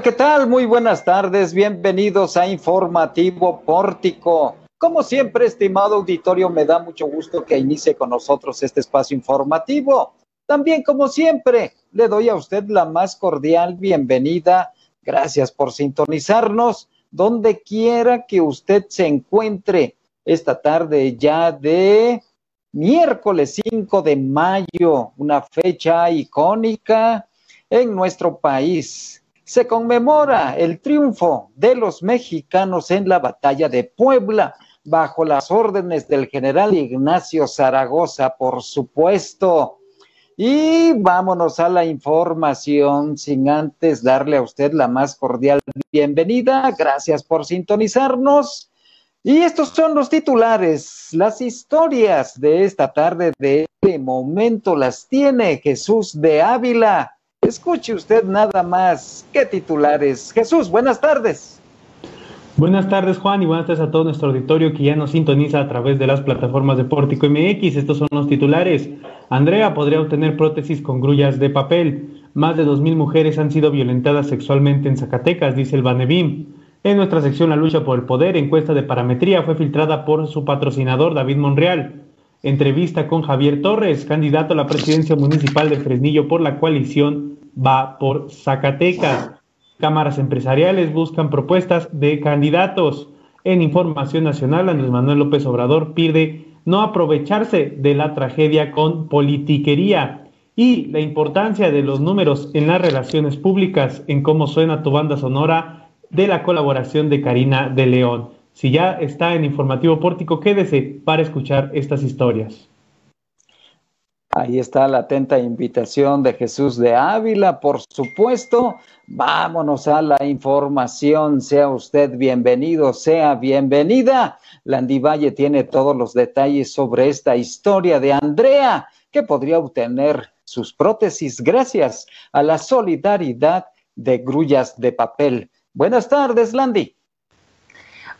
¿qué tal? Muy buenas tardes, bienvenidos a Informativo Pórtico. Como siempre, estimado auditorio, me da mucho gusto que inicie con nosotros este espacio informativo. También, como siempre, le doy a usted la más cordial bienvenida. Gracias por sintonizarnos donde quiera que usted se encuentre esta tarde ya de miércoles 5 de mayo, una fecha icónica en nuestro país se conmemora el triunfo de los mexicanos en la batalla de Puebla bajo las órdenes del general Ignacio Zaragoza, por supuesto. Y vámonos a la información sin antes darle a usted la más cordial bienvenida. Gracias por sintonizarnos. Y estos son los titulares, las historias de esta tarde, de este momento las tiene Jesús de Ávila. Escuche usted nada más. ¿Qué titulares? Jesús, buenas tardes. Buenas tardes, Juan, y buenas tardes a todo nuestro auditorio que ya nos sintoniza a través de las plataformas de Pórtico MX. Estos son los titulares. Andrea podría obtener prótesis con grullas de papel. Más de 2.000 mujeres han sido violentadas sexualmente en Zacatecas, dice el Banebim. En nuestra sección La lucha por el poder, encuesta de parametría fue filtrada por su patrocinador David Monreal. Entrevista con Javier Torres, candidato a la presidencia municipal de Fresnillo por la coalición Va por Zacatecas. Cámaras empresariales buscan propuestas de candidatos. En Información Nacional, Andrés Manuel López Obrador pide no aprovecharse de la tragedia con politiquería y la importancia de los números en las relaciones públicas, en cómo suena tu banda sonora de la colaboración de Karina de León. Si ya está en Informativo Pórtico, quédese para escuchar estas historias. Ahí está la atenta invitación de Jesús de Ávila, por supuesto. Vámonos a la información. Sea usted bienvenido, sea bienvenida. Landy Valle tiene todos los detalles sobre esta historia de Andrea, que podría obtener sus prótesis gracias a la solidaridad de grullas de papel. Buenas tardes, Landy.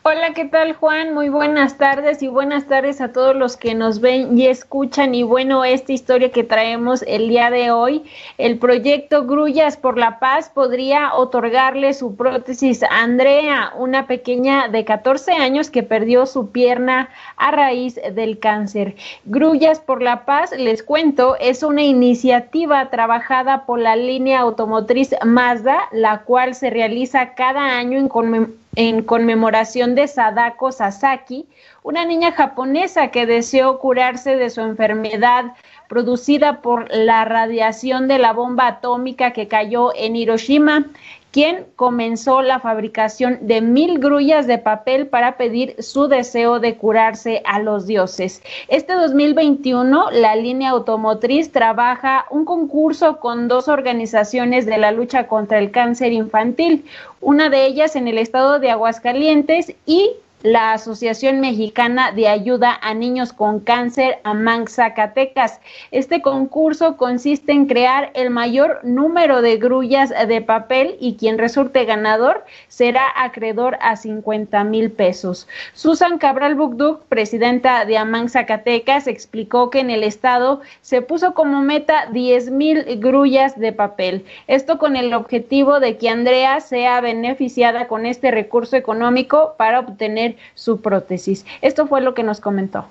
Hola, ¿qué tal Juan? Muy buenas tardes y buenas tardes a todos los que nos ven y escuchan. Y bueno, esta historia que traemos el día de hoy, el proyecto Grullas por la Paz podría otorgarle su prótesis a Andrea, una pequeña de 14 años que perdió su pierna a raíz del cáncer. Grullas por la Paz, les cuento, es una iniciativa trabajada por la línea automotriz Mazda, la cual se realiza cada año en conmemoración en conmemoración de Sadako Sasaki, una niña japonesa que deseó curarse de su enfermedad producida por la radiación de la bomba atómica que cayó en Hiroshima quien comenzó la fabricación de mil grullas de papel para pedir su deseo de curarse a los dioses. Este 2021, la línea automotriz trabaja un concurso con dos organizaciones de la lucha contra el cáncer infantil, una de ellas en el estado de Aguascalientes y la Asociación Mexicana de Ayuda a Niños con Cáncer, AMAN Zacatecas. Este concurso consiste en crear el mayor número de grullas de papel y quien resulte ganador será acreedor a 50 mil pesos. Susan Cabral Bugduk, presidenta de AMAN Zacatecas, explicó que en el estado se puso como meta 10 mil grullas de papel. Esto con el objetivo de que Andrea sea beneficiada con este recurso económico para obtener su prótesis. Esto fue lo que nos comentó.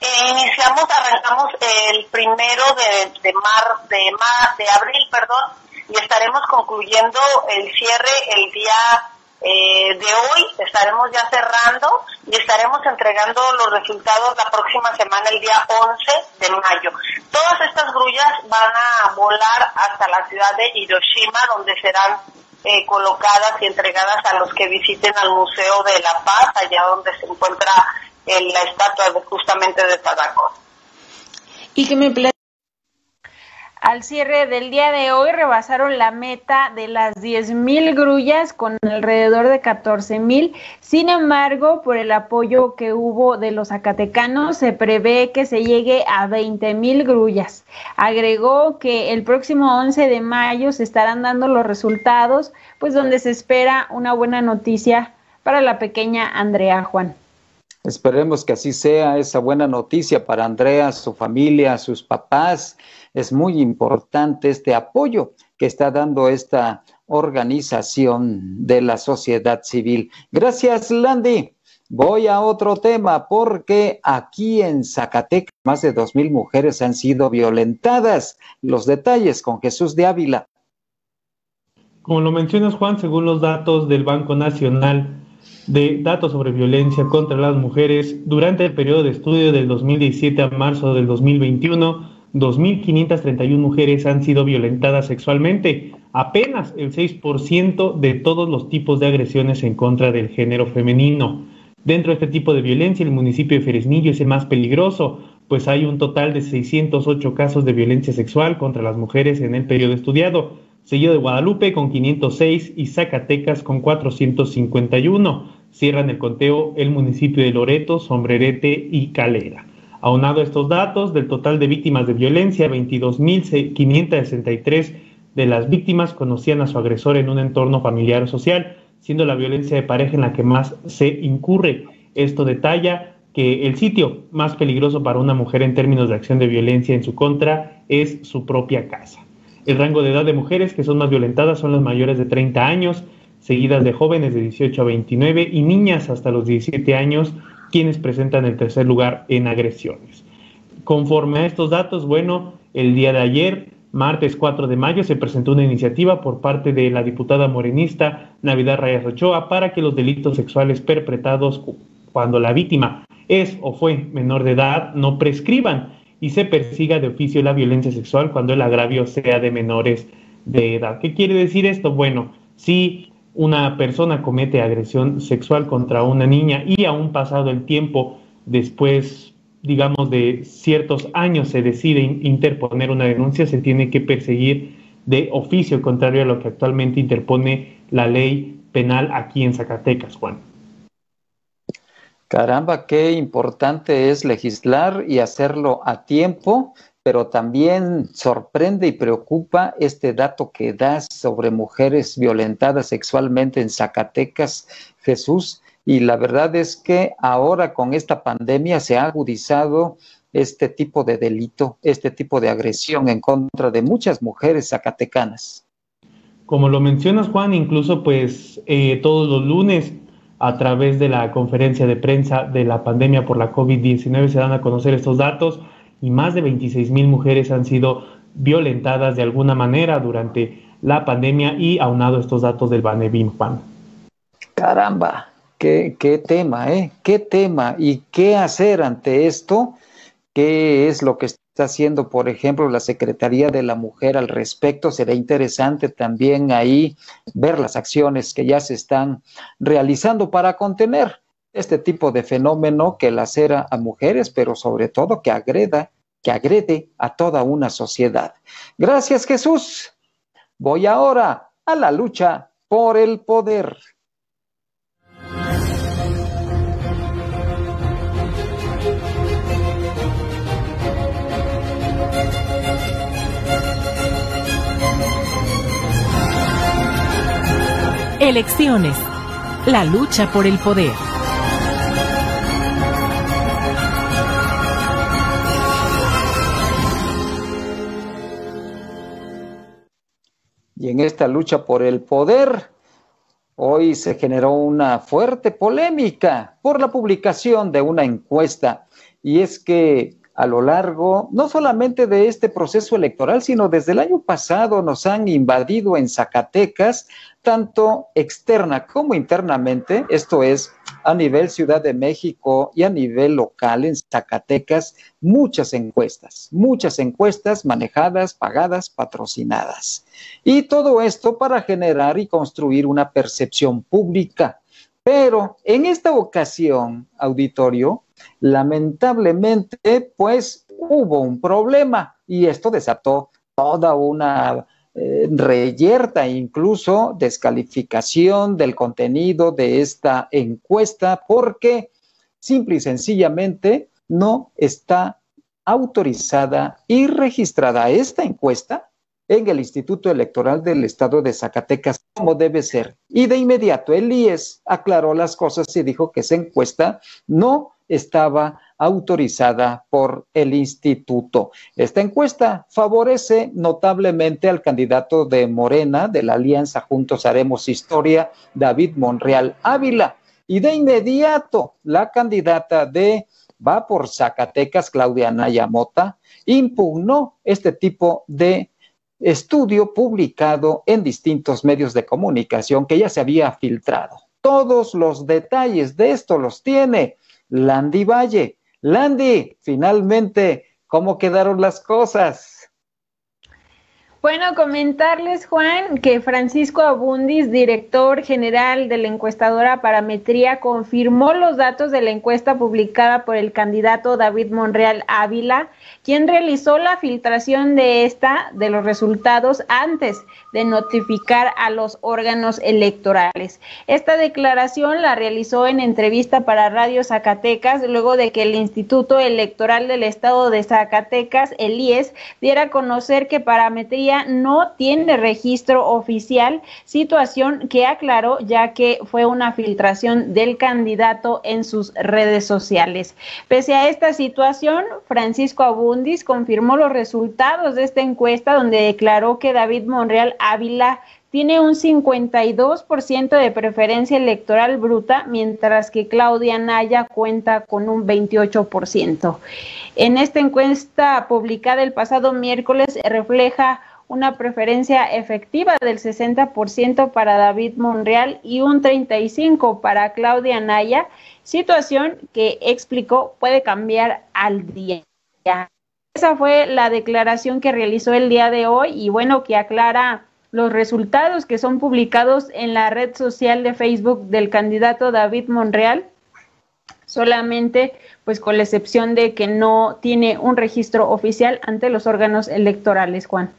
Iniciamos, arrancamos el primero de, de, mar, de, mar, de abril, perdón, y estaremos concluyendo el cierre el día eh, de hoy. Estaremos ya cerrando y estaremos entregando los resultados la próxima semana, el día 11 de mayo. Todas estas grullas van a volar hasta la ciudad de Hiroshima, donde serán eh, colocadas y entregadas a los que visiten al Museo de la Paz, allá donde se encuentra la estatua de, justamente de Tadako. Y que me al cierre del día de hoy rebasaron la meta de las 10.000 grullas con alrededor de 14.000. Sin embargo, por el apoyo que hubo de los zacatecanos, se prevé que se llegue a 20.000 grullas. Agregó que el próximo 11 de mayo se estarán dando los resultados, pues donde se espera una buena noticia para la pequeña Andrea Juan. Esperemos que así sea esa buena noticia para Andrea, su familia, sus papás es muy importante este apoyo que está dando esta organización de la sociedad civil. Gracias, Landy. Voy a otro tema porque aquí en Zacatecas más de dos mil mujeres han sido violentadas. Los detalles con Jesús de Ávila. Como lo mencionas, Juan, según los datos del Banco Nacional de Datos sobre Violencia contra las Mujeres, durante el periodo de estudio del 2017 a marzo del 2021, 2.531 mujeres han sido violentadas sexualmente, apenas el 6% de todos los tipos de agresiones en contra del género femenino. Dentro de este tipo de violencia, el municipio de Fresnillo es el más peligroso, pues hay un total de 608 casos de violencia sexual contra las mujeres en el periodo estudiado, seguido de Guadalupe con 506 y Zacatecas con 451. Cierran el conteo el municipio de Loreto, Sombrerete y Calera. Aunado estos datos, del total de víctimas de violencia, 22.563 de las víctimas conocían a su agresor en un entorno familiar o social, siendo la violencia de pareja en la que más se incurre. Esto detalla que el sitio más peligroso para una mujer en términos de acción de violencia en su contra es su propia casa. El rango de edad de mujeres que son más violentadas son las mayores de 30 años, seguidas de jóvenes de 18 a 29 y niñas hasta los 17 años, quienes presentan el tercer lugar en agresiones. Conforme a estos datos, bueno, el día de ayer martes 4 de mayo se presentó una iniciativa por parte de la diputada morenista Navidad Reyes Ochoa para que los delitos sexuales perpetrados cuando la víctima es o fue menor de edad no prescriban y se persiga de oficio la violencia sexual cuando el agravio sea de menores de edad. ¿Qué quiere decir esto? Bueno, si una persona comete agresión sexual contra una niña y aún pasado el tiempo después digamos, de ciertos años se decide interponer una denuncia, se tiene que perseguir de oficio, contrario a lo que actualmente interpone la ley penal aquí en Zacatecas, Juan. Caramba, qué importante es legislar y hacerlo a tiempo, pero también sorprende y preocupa este dato que das sobre mujeres violentadas sexualmente en Zacatecas, Jesús, y la verdad es que ahora con esta pandemia se ha agudizado este tipo de delito, este tipo de agresión en contra de muchas mujeres zacatecanas. Como lo mencionas, Juan, incluso pues eh, todos los lunes a través de la conferencia de prensa de la pandemia por la COVID-19 se dan a conocer estos datos y más de 26 mil mujeres han sido violentadas de alguna manera durante la pandemia y aunado estos datos del Banebim, Juan. Caramba, Qué, tema, ¿eh? ¿Qué tema? ¿Y qué hacer ante esto? ¿Qué es lo que está haciendo, por ejemplo, la Secretaría de la Mujer al respecto? Será interesante también ahí ver las acciones que ya se están realizando para contener este tipo de fenómeno que lacera a mujeres, pero sobre todo que agreda, que agrede a toda una sociedad. Gracias, Jesús. Voy ahora a la lucha por el poder. Elecciones. La lucha por el poder. En esta lucha por el poder, hoy se generó una fuerte polémica por la publicación de una encuesta. Y es que a lo largo, no solamente de este proceso electoral, sino desde el año pasado nos han invadido en Zacatecas, tanto externa como internamente, esto es a nivel Ciudad de México y a nivel local en Zacatecas, muchas encuestas, muchas encuestas manejadas, pagadas, patrocinadas. Y todo esto para generar y construir una percepción pública. Pero en esta ocasión, auditorio, Lamentablemente, pues hubo un problema y esto desató toda una eh, reyerta, incluso descalificación del contenido de esta encuesta porque simple y sencillamente no está autorizada y registrada esta encuesta en el Instituto Electoral del Estado de Zacatecas como debe ser. Y de inmediato el IES aclaró las cosas y dijo que esa encuesta no estaba autorizada por el instituto. Esta encuesta favorece notablemente al candidato de Morena de la Alianza Juntos Haremos Historia, David Monreal Ávila. Y de inmediato, la candidata de Va por Zacatecas, Claudia Naya Mota, impugnó este tipo de estudio publicado en distintos medios de comunicación que ya se había filtrado. Todos los detalles de esto los tiene Landy Valle. Landy, finalmente, ¿cómo quedaron las cosas? Bueno, comentarles, Juan, que Francisco Abundis, director general de la encuestadora Parametría, confirmó los datos de la encuesta publicada por el candidato David Monreal Ávila, quien realizó la filtración de esta, de los resultados, antes de notificar a los órganos electorales. Esta declaración la realizó en entrevista para Radio Zacatecas, luego de que el Instituto Electoral del Estado de Zacatecas, el IES, diera a conocer que Parametría no tiene registro oficial, situación que aclaró ya que fue una filtración del candidato en sus redes sociales. Pese a esta situación, Francisco Abundis confirmó los resultados de esta encuesta donde declaró que David Monreal Ávila tiene un 52% de preferencia electoral bruta, mientras que Claudia Naya cuenta con un 28%. En esta encuesta publicada el pasado miércoles refleja una preferencia efectiva del 60% para David Monreal y un 35% para Claudia Naya, situación que explicó puede cambiar al día. Esa fue la declaración que realizó el día de hoy y bueno, que aclara los resultados que son publicados en la red social de Facebook del candidato David Monreal, solamente pues con la excepción de que no tiene un registro oficial ante los órganos electorales, Juan.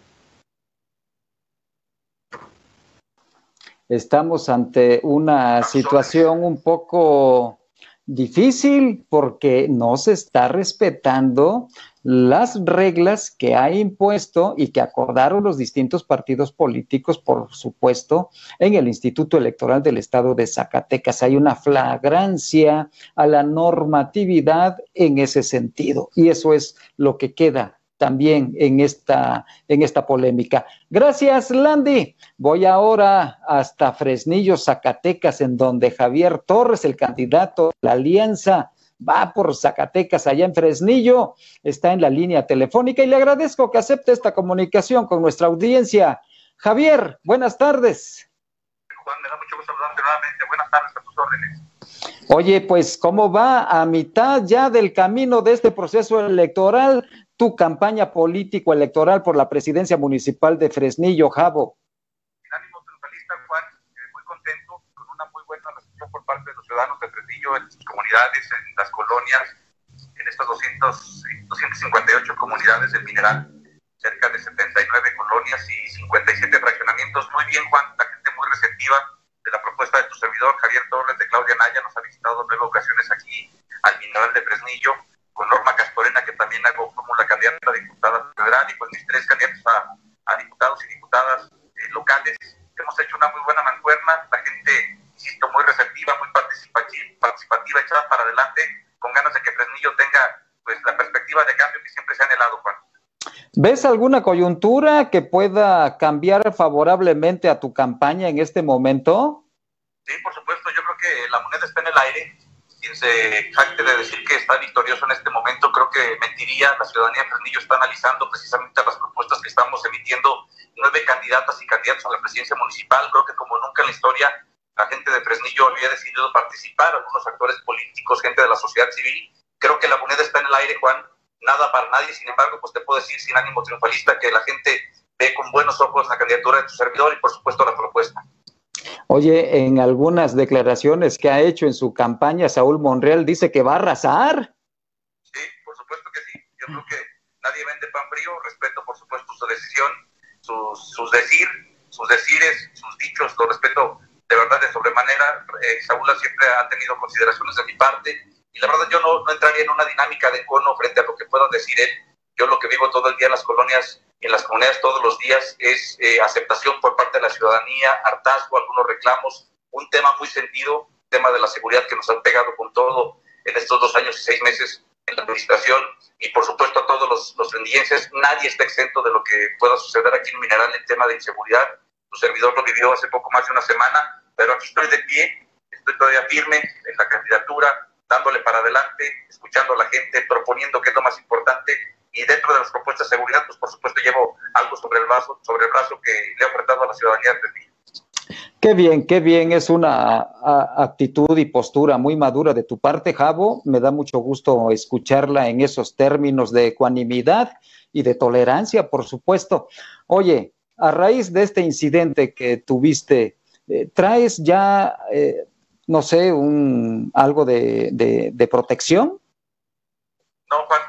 Estamos ante una situación un poco difícil porque no se está respetando las reglas que ha impuesto y que acordaron los distintos partidos políticos, por supuesto, en el Instituto Electoral del Estado de Zacatecas. Hay una flagrancia a la normatividad en ese sentido y eso es lo que queda también en esta, en esta polémica. Gracias, Landy. Voy ahora hasta Fresnillo, Zacatecas, en donde Javier Torres, el candidato de la Alianza, va por Zacatecas, allá en Fresnillo, está en la línea telefónica y le agradezco que acepte esta comunicación con nuestra audiencia. Javier, buenas tardes. Juan, me da mucho gusto saludarte nuevamente. Buenas tardes a tus órdenes. Oye, pues, ¿cómo va a mitad ya del camino de este proceso electoral? Tu campaña político-electoral por la presidencia municipal de Fresnillo, Javo. Sin ánimo triunfalista, Juan, eh, muy contento, con una muy buena recepción por parte de los ciudadanos de Fresnillo, en sus comunidades, en las colonias, en estas 200, 258 comunidades del mineral, cerca de 79 colonias y 57 fraccionamientos. Muy bien, Juan, la gente muy receptiva de la propuesta de tu servidor, Javier Torres de Claudia Naya, nos ha visitado nueve ocasiones aquí al mineral de Fresnillo con Norma Castorena, que también hago como la candidata a diputada federal, y pues mis tres candidatos a, diputados y diputadas eh, locales. Hemos hecho una muy buena mancuerna, la gente, insisto, muy receptiva, muy participativa, participativa echada para adelante, con ganas de que Fresnillo tenga pues la perspectiva de cambio que siempre se ha anhelado, Juan. ¿Ves alguna coyuntura que pueda cambiar favorablemente a tu campaña en este momento? Sí, por supuesto, yo creo que la moneda está en el aire se jacte de decir que está victorioso en este momento, creo que mentiría. La ciudadanía de Fresnillo está analizando precisamente las propuestas que estamos emitiendo nueve candidatas y candidatos a la presidencia municipal. Creo que como nunca en la historia la gente de Fresnillo había decidido participar, algunos actores políticos, gente de la sociedad civil. Creo que la moneda está en el aire, Juan, nada para nadie. Sin embargo, pues te puedo decir sin ánimo triunfalista que la gente ve con buenos ojos la candidatura de tu servidor y por supuesto la propuesta. Oye, en algunas declaraciones que ha hecho en su campaña, Saúl Monreal dice que va a arrasar. Sí, por supuesto que sí. Yo creo que nadie vende pan frío. Respeto, por supuesto, su decisión, sus, sus decir, sus decires, sus dichos. Lo respeto de verdad de sobremanera. Eh, Saúl siempre ha tenido consideraciones de mi parte. Y la verdad, yo no, no entraría en una dinámica de cono frente a lo que pueda decir él. Yo lo que vivo todo el día en las colonias en las comunidades todos los días es eh, aceptación por parte de la ciudadanía, hartazgo, algunos reclamos, un tema muy sentido, tema de la seguridad que nos ha pegado con todo en estos dos años y seis meses en la administración y por supuesto a todos los, los nadie está exento de lo que pueda suceder aquí en Mineral en tema de inseguridad. Tu servidor lo vivió hace poco más de una semana, pero aquí estoy de pie, estoy todavía firme en la candidatura, dándole para adelante, escuchando a la gente, proponiendo qué es lo más importante y dentro de las propuestas de seguridad, pues por supuesto llevo algo sobre el brazo, sobre el brazo que le he ofrecido a la ciudadanía de mí. Qué bien, qué bien, es una actitud y postura muy madura de tu parte, Javo. Me da mucho gusto escucharla en esos términos de ecuanimidad y de tolerancia, por supuesto. Oye, a raíz de este incidente que tuviste, eh, ¿traes ya, eh, no sé, un, algo de, de, protección? No, Juan,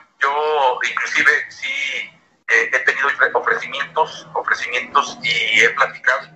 inclusive sí eh, he tenido ofrecimientos, ofrecimientos y he platicado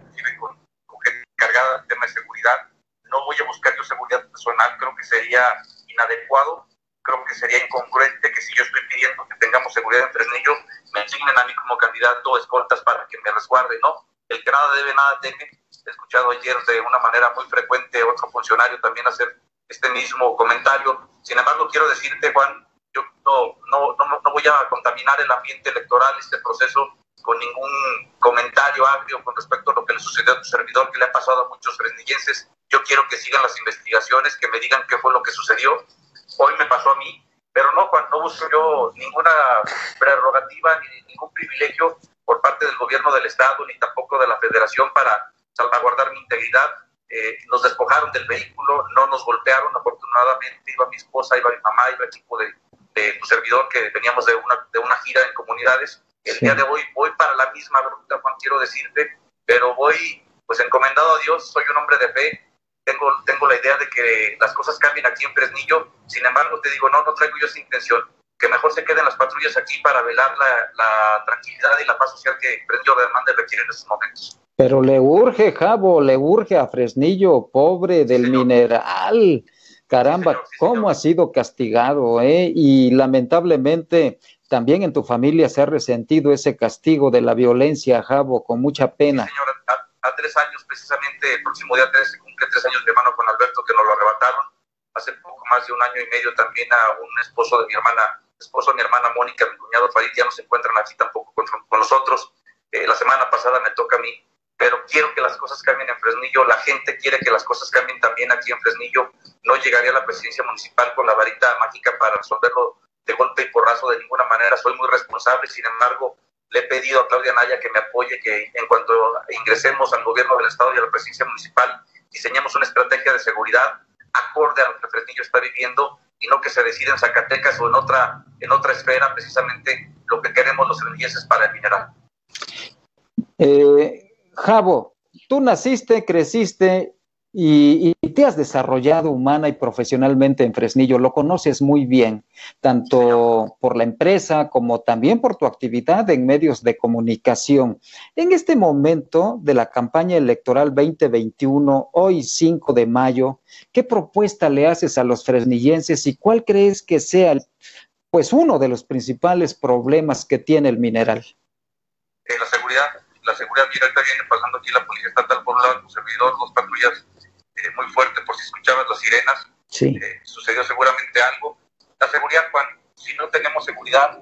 cargada del tema de seguridad. No voy a buscar yo seguridad personal, creo que sería inadecuado, creo que sería incongruente que si yo estoy pidiendo que tengamos seguridad en Fresnillo, me asignen a mí como candidato escoltas para que me resguarde, ¿no? El que nada debe, nada teme. He escuchado ayer de una manera muy frecuente otro funcionario también hacer este mismo comentario. Sin embargo, quiero decirte, Juan, yo no, no, no, no voy a contaminar el ambiente electoral, este proceso, con ningún comentario agrio con respecto a lo que le sucedió a tu servidor, que le ha pasado a muchos fresnillenses. Yo quiero que sigan las investigaciones, que me digan qué fue lo que sucedió. Hoy me pasó a mí, pero no, Juan, no busco yo ninguna prerrogativa ni ningún privilegio por parte del gobierno del Estado, ni tampoco de la Federación para salvaguardar mi integridad. Eh, nos despojaron del vehículo, no nos golpearon, afortunadamente iba mi esposa, iba mi mamá, iba el equipo de, de tu servidor que veníamos de una, de una gira en comunidades. El día de hoy voy para la misma ruta, Juan, quiero decirte, pero voy pues encomendado a Dios, soy un hombre de fe, tengo, tengo la idea de que las cosas cambien aquí en Fresnillo, sin embargo te digo, no, no traigo yo esa intención, que mejor se queden las patrullas aquí para velar la, tranquilidad y la paz social que Fresnillo demanda y requiere en estos momentos. Pero le urge, Javo, le urge a Fresnillo, pobre del mineral. Caramba, cómo ha sido castigado, ¿eh? Y lamentablemente también en tu familia se ha resentido ese castigo de la violencia, Javo, con mucha pena. señora, a, tres años, precisamente, el próximo día 13 cumple tres años mi hermano con Alberto, que nos lo arrebataron. Hace poco más de un año y medio también a un esposo de mi hermana, esposo de mi hermana Mónica, mi cuñado Farid, ya no se encuentran aquí tampoco con, nosotros. Eh, la semana pasada me toca a mí, pero quiero que las cosas cambien en Fresnillo. La gente quiere que las cosas cambien también aquí en Fresnillo. No llegaría a la presidencia municipal con la varita mágica para resolverlo de golpe y porrazo de ninguna manera, soy muy responsable, sin embargo, le he pedido a Claudia Naya que me apoye, que en cuanto ingresemos al gobierno del Estado y a la presidencia municipal, diseñemos una estrategia de seguridad acorde a lo que Fresnillo está viviendo y no que se decida en Zacatecas o en otra, en otra esfera, precisamente lo que queremos los fresnillenses para el mineral. Eh, Javo, tú naciste, creciste y, te has desarrollado humana y profesionalmente en Fresnillo, lo conoces muy bien, tanto por la empresa como también por tu actividad en medios de comunicación. En este momento de la campaña electoral 2021, hoy 5 de mayo, ¿qué propuesta le haces a los fresnillenses y cuál crees que sea pues uno de los principales problemas que tiene el mineral? Eh, la seguridad, la seguridad, mira, ahorita viene pasando aquí la Policía Estatal por un lado, tu servidor, dos patrullas eh, muy fuerte por si escuchabas las sirenas. Sí. Eh, sucedió seguramente algo. La seguridad, Juan, si no tenemos seguridad,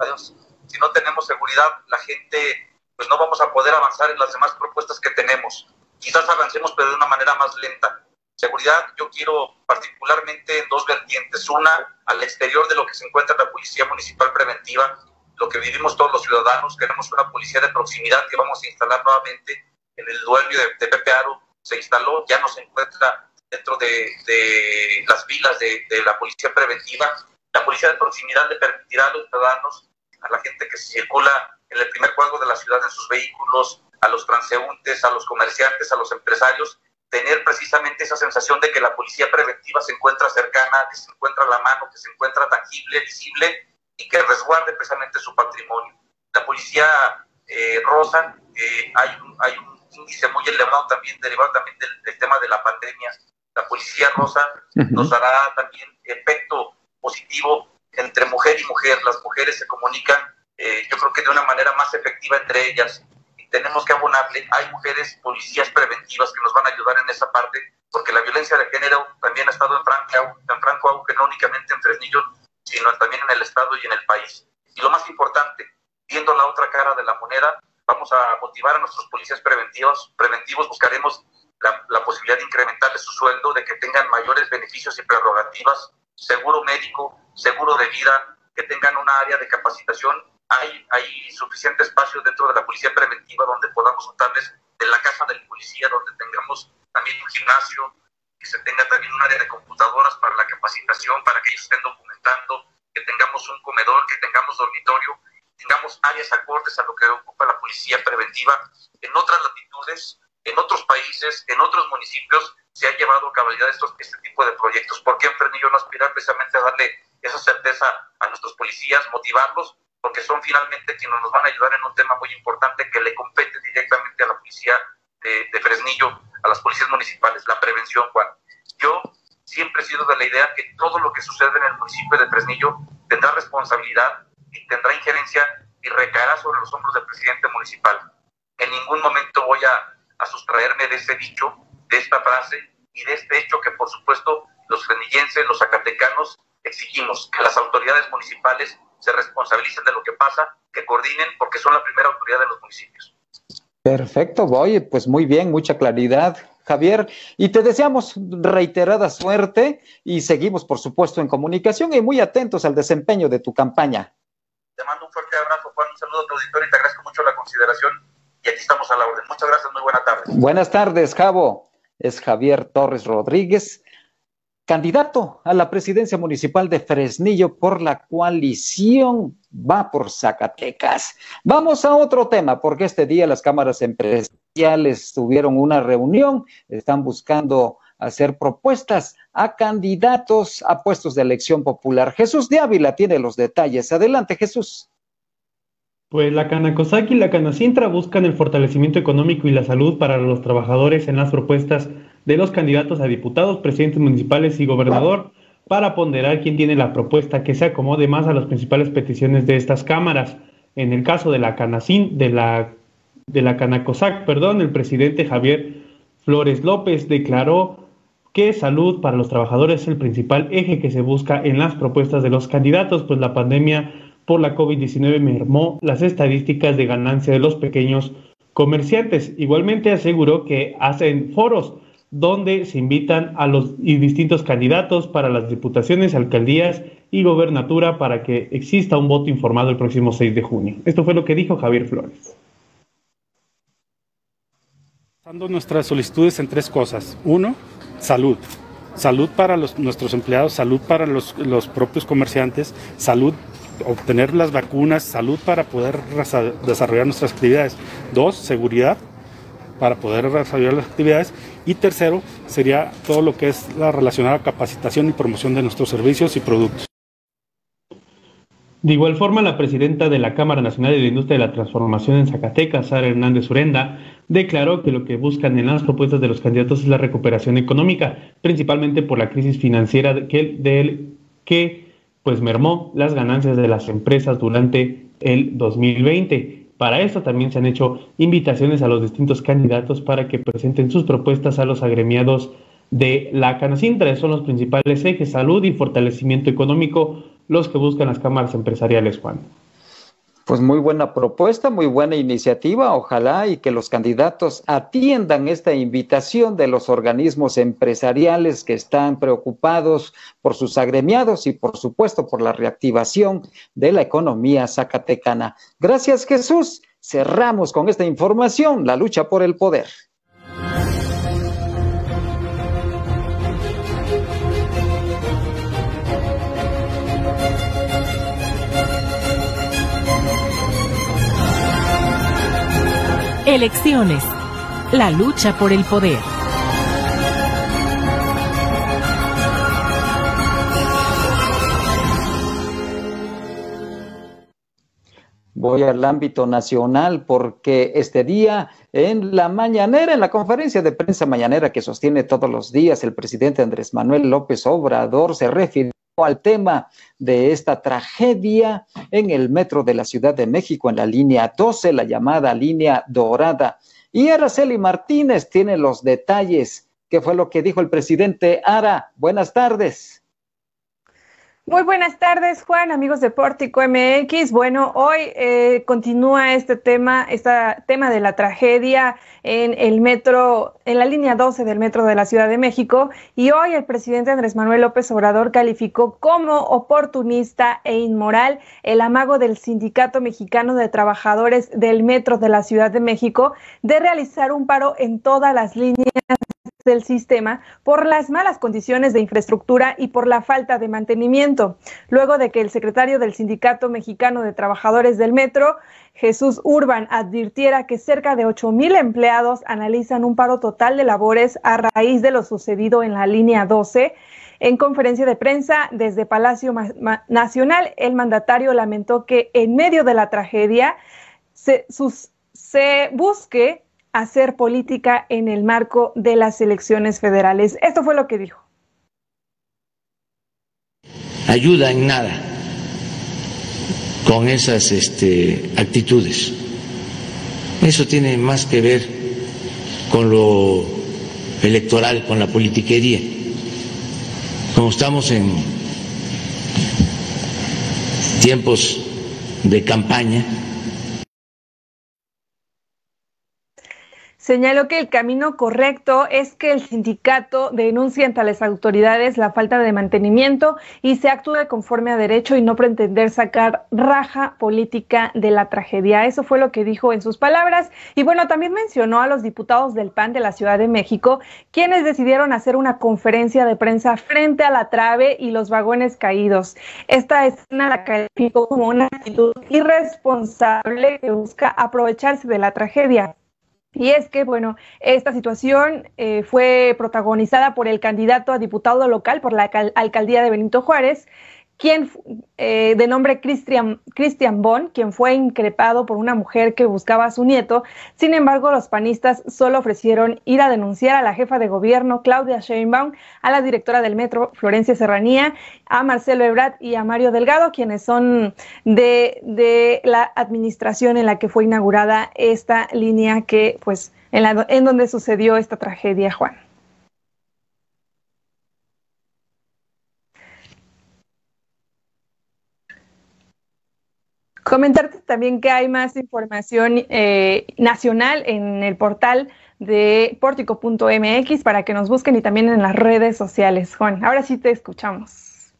adiós, si no tenemos seguridad, la gente, pues no vamos a poder avanzar en las demás propuestas que tenemos. Quizás avancemos, pero de una manera más lenta. Seguridad, yo quiero particularmente en dos vertientes. Una, al exterior de lo que se encuentra la Policía Municipal Preventiva, lo que vivimos todos los ciudadanos. Queremos una policía de proximidad que vamos a instalar nuevamente en el duelo de, de Pepe Aro se instaló, ya no se encuentra dentro de, las filas de, la policía preventiva. La policía de proximidad le permitirá a los ciudadanos, a la gente que circula en el primer cuadro de la ciudad en sus vehículos, a los transeúntes, a los comerciantes, a los empresarios, tener precisamente esa sensación de que la policía preventiva se encuentra cercana, que se encuentra a la mano, que se encuentra tangible, visible y que resguarde precisamente su patrimonio. La policía eh, rosa, eh, hay, hay un índice muy elevado también, derivado también del, tema de la pandemia. La policía rosa nos dará también efecto positivo entre mujer y mujer. Las mujeres se comunican, eh, yo creo que de una manera más efectiva entre ellas. Y tenemos que abonarle. Hay mujeres policías preventivas que nos van a ayudar en esa parte, porque la violencia de género también ha estado en franco, en franco auge, no únicamente en Fresnillo, sino también en el Estado y en el país. Y lo más importante, viendo la otra cara de la moneda, vamos a motivar a nuestros policías preventivos, preventivos buscaremos la, la, posibilidad de incrementarles su sueldo, de que tengan mayores beneficios y prerrogativas, seguro médico, seguro de vida, que tengan una área de capacitación. Hay, hay suficiente espacio dentro de la policía preventiva donde podamos dotarles de la casa del policía, donde tengamos también un gimnasio, que se tenga también un área de computadoras para la capacitación, para que ellos estén documentando, que tengamos un comedor, que tengamos dormitorio, tengamos áreas acordes a lo que ocupa la policía preventiva. En otras latitudes, en otros países, en otros municipios, se ha llevado a cabalidad estos, este tipo de proyectos. ¿Por qué en Fresnillo no aspirar precisamente a darle esa certeza a nuestros policías, motivarlos? Porque son finalmente quienes nos van a ayudar en un tema muy importante que le compete directamente a la policía de, de Fresnillo, a las policías municipales, la prevención, Juan. Yo siempre he sido de la idea que todo lo que sucede en el municipio de Fresnillo tendrá responsabilidad y tendrá injerencia y recaerá sobre los hombros del presidente municipal. En ningún momento voy a, a sustraerme de ese dicho, de esta frase y de este hecho que por supuesto los frenillenses, los zacatecanos exigimos que las autoridades municipales se responsabilicen de lo que pasa, que coordinen porque son la primera autoridad de los municipios. Perfecto, voy, pues muy bien, mucha claridad, Javier, y te deseamos reiterada suerte y seguimos, por supuesto, en comunicación y muy atentos al desempeño de tu campaña. Te mando un fuerte abrazo, Juan, un saludo a tu auditorio y te agradezco mucho la consideración y aquí estamos a la orden. Muchas gracias, muy buena tarde. Buenas tardes, Javo. Es Javier Torres Rodríguez, candidato a la presidencia municipal de Fresnillo por la coalición Va por Zacatecas. Vamos a otro tema, porque este día las cámaras empresariales tuvieron una reunión, están buscando hacer propuestas a candidatos a puestos de elección popular. Jesús de Ávila tiene los detalles. Adelante, Jesús. Pues la Canacosac y la Canacintra buscan el fortalecimiento económico y la salud para los trabajadores en las propuestas de los candidatos a diputados, presidentes municipales y gobernador para ponderar quién tiene la propuesta que se acomode más a las principales peticiones de estas cámaras. En el caso de la Canacin, de la, de la Canacosac, perdón, el presidente Javier Flores López declaró que salud para los trabajadores es el principal eje que se busca en las propuestas de los candidatos, pues la pandemia por la COVID-19 mermó las estadísticas de ganancia de los pequeños comerciantes. Igualmente aseguró que hacen foros donde se invitan a los distintos candidatos para las diputaciones, alcaldías y gobernatura para que exista un voto informado el próximo 6 de junio. Esto fue lo que dijo Javier Flores. Nuestras solicitudes en tres cosas. Uno, salud. Salud para los, nuestros empleados, salud para los, los propios comerciantes, salud obtener las vacunas, salud para poder desarrollar nuestras actividades. Dos, seguridad para poder desarrollar las actividades. Y tercero, sería todo lo que es la relacionada capacitación y promoción de nuestros servicios y productos. De igual forma, la presidenta de la Cámara Nacional de la Industria de la Transformación en Zacatecas, Sara Hernández Urenda, declaró que lo que buscan en las propuestas de los candidatos es la recuperación económica, principalmente por la crisis financiera que, del, que pues mermó las ganancias de las empresas durante el 2020. Para esto también se han hecho invitaciones a los distintos candidatos para que presenten sus propuestas a los agremiados de la Canacintra. Son los principales ejes, salud y fortalecimiento económico, los que buscan las cámaras empresariales, Juan. Pues muy buena propuesta, muy buena iniciativa. Ojalá y que los candidatos atiendan esta invitación de los organismos empresariales que están preocupados por sus agremiados y por supuesto por la reactivación de la economía zacatecana. Gracias Jesús. Cerramos con esta información la lucha por el poder. Elecciones. La lucha por el poder. Voy al ámbito nacional porque este día en la mañanera, en la conferencia de prensa mañanera que sostiene todos los días el presidente Andrés Manuel López Obrador se refirió al tema de esta tragedia en el metro de la Ciudad de México, en la línea 12, la llamada línea dorada. Y Araceli Martínez tiene los detalles. ¿Qué fue lo que dijo el presidente Ara? Buenas tardes. Muy buenas tardes, Juan, amigos de Pórtico MX. Bueno, hoy eh, continúa este tema, este tema de la tragedia en el metro, en la línea 12 del metro de la Ciudad de México. Y hoy el presidente Andrés Manuel López Obrador calificó como oportunista e inmoral el amago del Sindicato Mexicano de Trabajadores del Metro de la Ciudad de México de realizar un paro en todas las líneas del sistema por las malas condiciones de infraestructura y por la falta de mantenimiento. Luego de que el secretario del Sindicato Mexicano de Trabajadores del Metro, Jesús Urban, advirtiera que cerca de 8 mil empleados analizan un paro total de labores a raíz de lo sucedido en la línea 12, en conferencia de prensa desde Palacio Nacional, el mandatario lamentó que en medio de la tragedia se busque hacer política en el marco de las elecciones federales. Esto fue lo que dijo. Ayuda en nada con esas este, actitudes. Eso tiene más que ver con lo electoral, con la politiquería. Como estamos en tiempos de campaña, Señaló que el camino correcto es que el sindicato denuncie ante las autoridades la falta de mantenimiento y se actúe conforme a derecho y no pretender sacar raja política de la tragedia. Eso fue lo que dijo en sus palabras. Y bueno, también mencionó a los diputados del PAN de la Ciudad de México, quienes decidieron hacer una conferencia de prensa frente a la trave y los vagones caídos. Esta escena la calificó como una actitud irresponsable que busca aprovecharse de la tragedia. Y es que, bueno, esta situación eh, fue protagonizada por el candidato a diputado local por la alcaldía de Benito Juárez, quien eh, de nombre Christian, Christian Bon, quien fue increpado por una mujer que buscaba a su nieto. Sin embargo, los panistas solo ofrecieron ir a denunciar a la jefa de gobierno, Claudia Sheinbaum, a la directora del metro, Florencia Serranía, a Marcelo Ebrard y a Mario Delgado, quienes son de, de la administración en la que fue inaugurada esta línea que, pues, en, la, en donde sucedió esta tragedia, Juan. Comentarte también que hay más información eh, nacional en el portal de portico.mx para que nos busquen y también en las redes sociales. Juan, ahora sí te escuchamos.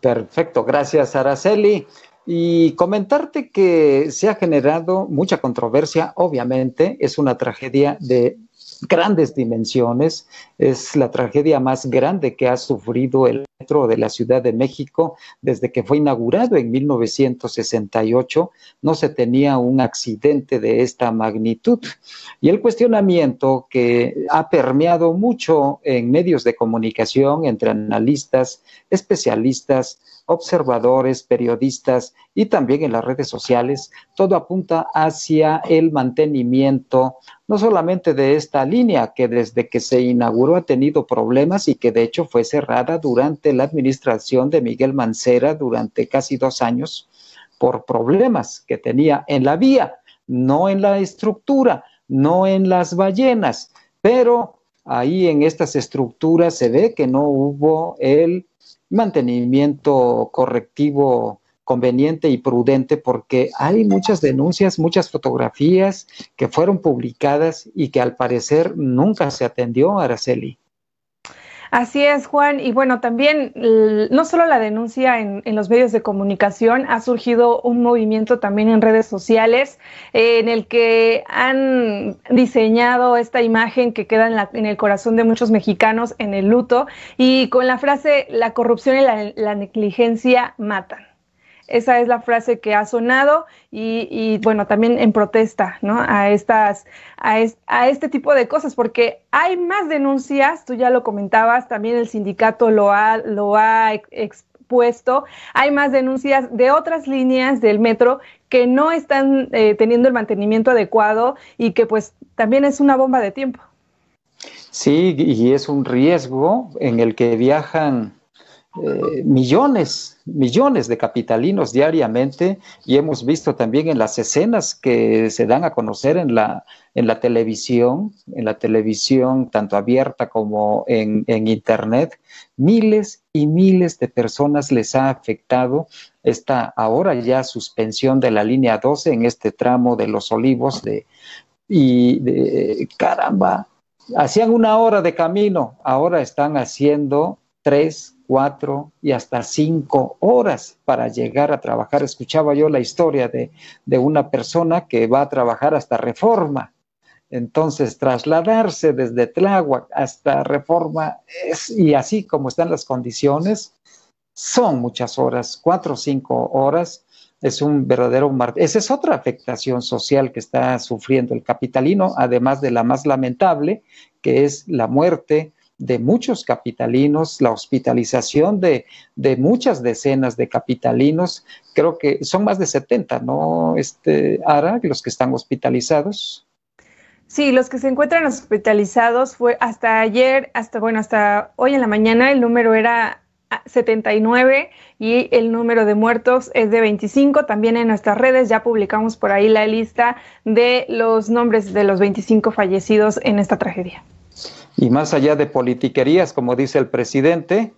Perfecto, gracias Araceli. Y comentarte que se ha generado mucha controversia, obviamente, es una tragedia de grandes dimensiones. Es la tragedia más grande que ha sufrido el metro de la Ciudad de México desde que fue inaugurado en 1968. No se tenía un accidente de esta magnitud. Y el cuestionamiento que ha permeado mucho en medios de comunicación entre analistas, especialistas, observadores, periodistas y también en las redes sociales, todo apunta hacia el mantenimiento no solamente de esta línea que desde que se inauguró ha tenido problemas y que de hecho fue cerrada durante la administración de Miguel Mancera durante casi dos años por problemas que tenía en la vía, no en la estructura, no en las ballenas, pero ahí en estas estructuras se ve que no hubo el mantenimiento correctivo conveniente y prudente porque hay muchas denuncias, muchas fotografías que fueron publicadas y que al parecer nunca se atendió, Araceli. Así es, Juan. Y bueno, también no solo la denuncia en, los medios de comunicación, ha surgido un movimiento también en redes sociales eh, en el que han diseñado esta imagen que queda en, la, en, el corazón de muchos mexicanos en el luto y con la frase, la corrupción y la negligencia matan. Esa es la frase que ha sonado y, bueno, también en protesta, ¿no? A estas, a, este tipo de cosas, porque hay más denuncias, tú ya lo comentabas, también el sindicato lo ha, lo ha expuesto, hay más denuncias de otras líneas del metro que no están eh, teniendo el mantenimiento adecuado y que pues también es una bomba de tiempo. Sí, y es un riesgo en el que viajan eh, millones, millones de capitalinos diariamente y hemos visto también en las escenas que se dan a conocer en la, en la televisión, en la televisión tanto abierta como en, en Internet, miles y miles de personas les ha afectado esta ahora ya suspensión de la línea 12 en este tramo de los olivos de, y de, caramba, hacían una hora de camino, ahora están haciendo tres, cuatro y hasta cinco horas para llegar a trabajar. Escuchaba yo la historia de, de una persona que va a trabajar hasta Reforma. Entonces, trasladarse desde Tláhuac hasta Reforma es, y así como están las condiciones, son muchas horas, cuatro o cinco horas, es un verdadero martirio. Esa es otra afectación social que está sufriendo el capitalino, además de la más lamentable, que es la muerte de muchos capitalinos, la hospitalización de, de, muchas decenas de capitalinos, creo que son más de 70, ¿no, este, Ara, los que están hospitalizados? Sí, los que se encuentran hospitalizados fue hasta ayer, hasta bueno, hasta hoy en la mañana el número era 79 y el número de muertos es de 25. También en nuestras redes ya publicamos por ahí la lista de los nombres de los 25 fallecidos en esta tragedia. Y más allá de politiquerías, como dice el presidente,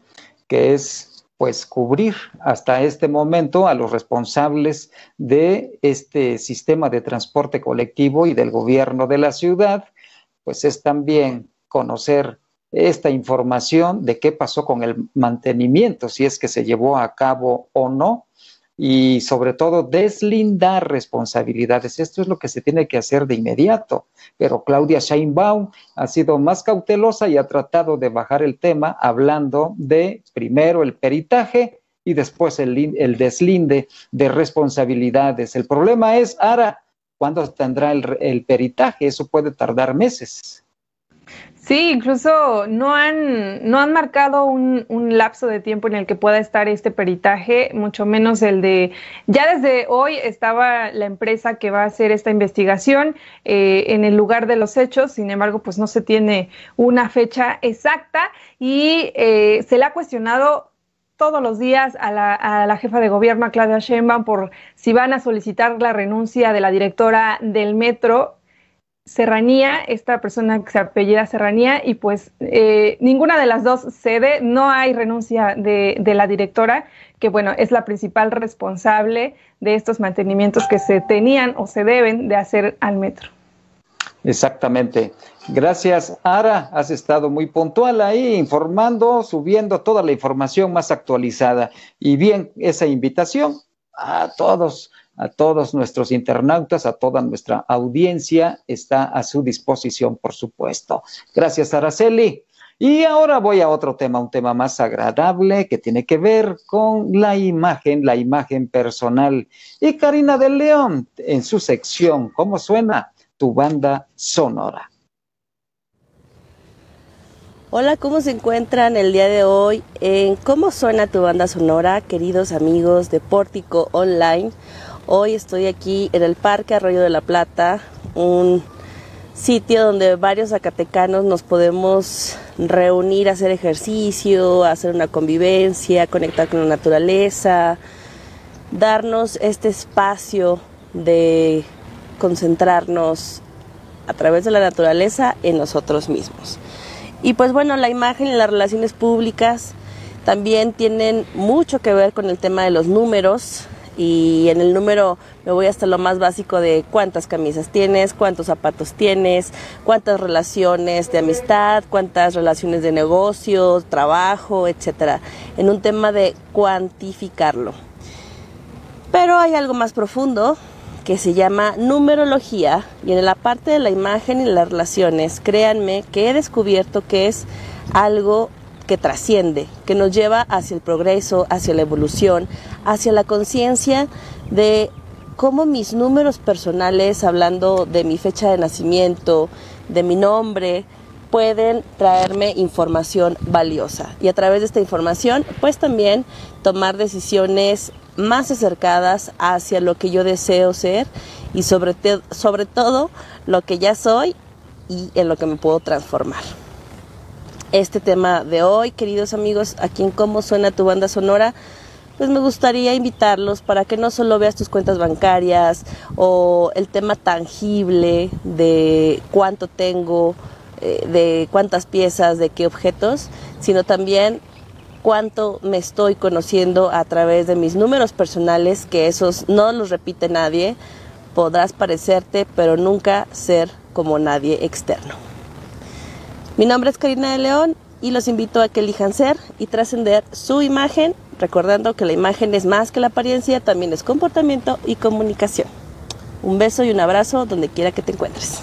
que es pues cubrir hasta este momento a los responsables de este sistema de transporte colectivo y del gobierno de la ciudad, pues es también conocer esta información de qué pasó con el mantenimiento, si es que se llevó a cabo o no, y sobre todo deslindar responsabilidades. Esto es lo que se tiene que hacer de inmediato. Pero Claudia Sheinbaum ha sido más cautelosa y ha tratado de bajar el tema hablando de primero el peritaje y después el, el deslinde de responsabilidades. El problema es, ahora, ¿cuándo tendrá el, el peritaje? Eso puede tardar meses. Sí, incluso no han, no han marcado un, un, lapso de tiempo en el que pueda estar este peritaje, mucho menos el de, ya desde hoy estaba la empresa que va a hacer esta investigación eh, en el lugar de los hechos, sin embargo, pues no se tiene una fecha exacta y eh, se le ha cuestionado todos los días a la, a la, jefa de gobierno, a Claudia Sheinbaum, por si van a solicitar la renuncia de la directora del metro Serranía, esta persona que se apellida Serranía, y pues eh, ninguna de las dos cede, no hay renuncia de, de, la directora, que bueno, es la principal responsable de estos mantenimientos que se tenían o se deben de hacer al metro. Exactamente. Gracias, Ara. Has estado muy puntual ahí, informando, subiendo toda la información más actualizada. Y bien, esa invitación a todos a todos nuestros internautas, a toda nuestra audiencia, está a su disposición, por supuesto. Gracias, Araceli. Y ahora voy a otro tema, un tema más agradable que tiene que ver con la imagen, la imagen personal. Y Karina del León, en su sección, ¿cómo suena tu banda sonora? Hola, ¿cómo se encuentran el día de hoy en cómo suena tu banda sonora, queridos amigos de Pórtico Online? Hoy estoy aquí en el Parque Arroyo de la Plata, un sitio donde varios zacatecanos nos podemos reunir, hacer ejercicio, hacer una convivencia, conectar con la naturaleza, darnos este espacio de concentrarnos a través de la naturaleza en nosotros mismos. Y pues bueno, la imagen y las relaciones públicas también tienen mucho que ver con el tema de los números, y en el número me voy hasta lo más básico de cuántas camisas tienes, cuántos zapatos tienes, cuántas relaciones de amistad, cuántas relaciones de negocio, trabajo, etcétera, en un tema de cuantificarlo. Pero hay algo más profundo que se llama numerología y en la parte de la imagen y las relaciones, créanme que he descubierto que es algo que trasciende, que nos lleva hacia el progreso, hacia la evolución, hacia la conciencia de cómo mis números personales, hablando de mi fecha de nacimiento, de mi nombre, pueden traerme información valiosa. Y a través de esta información, pues también tomar decisiones más acercadas hacia lo que yo deseo ser y sobre, sobre todo lo que ya soy y en lo que me puedo transformar. Este tema de hoy, queridos amigos, aquí en Cómo Suena tu Banda Sonora, pues me gustaría invitarlos para que no solo veas tus cuentas bancarias o el tema tangible de cuánto tengo, eh, de cuántas piezas, de qué objetos, sino también cuánto me estoy conociendo a través de mis números personales, que esos no los repite nadie, podrás parecerte, pero nunca ser como nadie externo. Mi nombre es Karina de León y los invito a que elijan ser y trascender su imagen, recordando que la imagen es más que la apariencia, también es comportamiento y comunicación. Un beso y un abrazo donde quiera que te encuentres.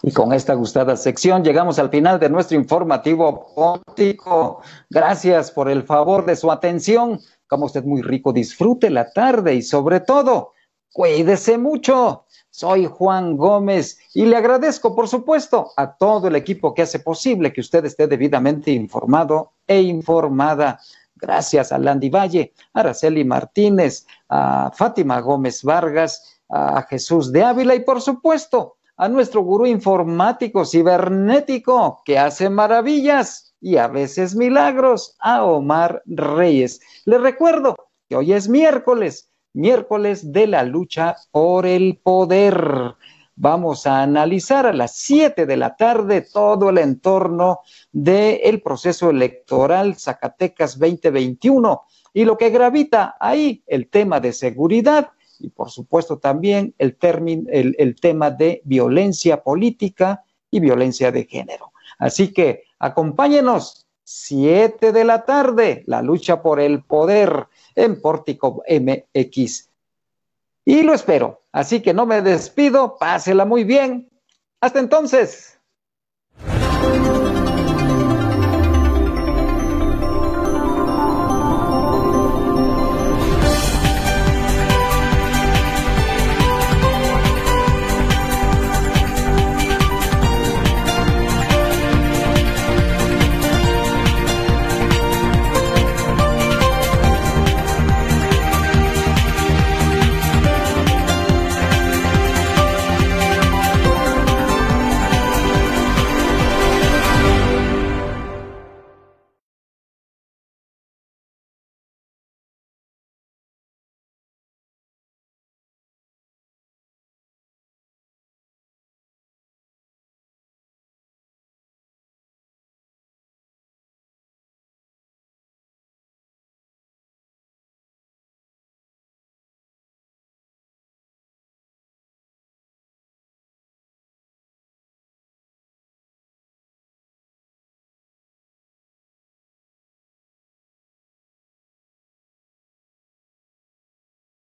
Y con esta gustada sección llegamos al final de nuestro informativo póntico. Gracias por el favor de su atención. Como usted muy rico, disfrute la tarde y sobre todo, cuídese mucho. Soy Juan Gómez y le agradezco, por supuesto, a todo el equipo que hace posible que usted esté debidamente informado e informada. Gracias a Landy Valle, a Araceli Martínez, a Fátima Gómez Vargas, a Jesús de Ávila y, por supuesto, a nuestro gurú informático cibernético que hace maravillas y a veces milagros, a Omar Reyes. Le recuerdo que hoy es miércoles miércoles de la lucha por el poder. Vamos a analizar a las 7 de la tarde todo el entorno del proceso electoral Zacatecas 2021 y lo que gravita ahí, el tema de seguridad y por supuesto también el, el, el tema de violencia política y violencia de género. Así que acompáñenos, 7 de la tarde, la lucha por el poder en Pórtico MX. Y lo espero. Así que no me despido, pásela muy bien. Hasta entonces.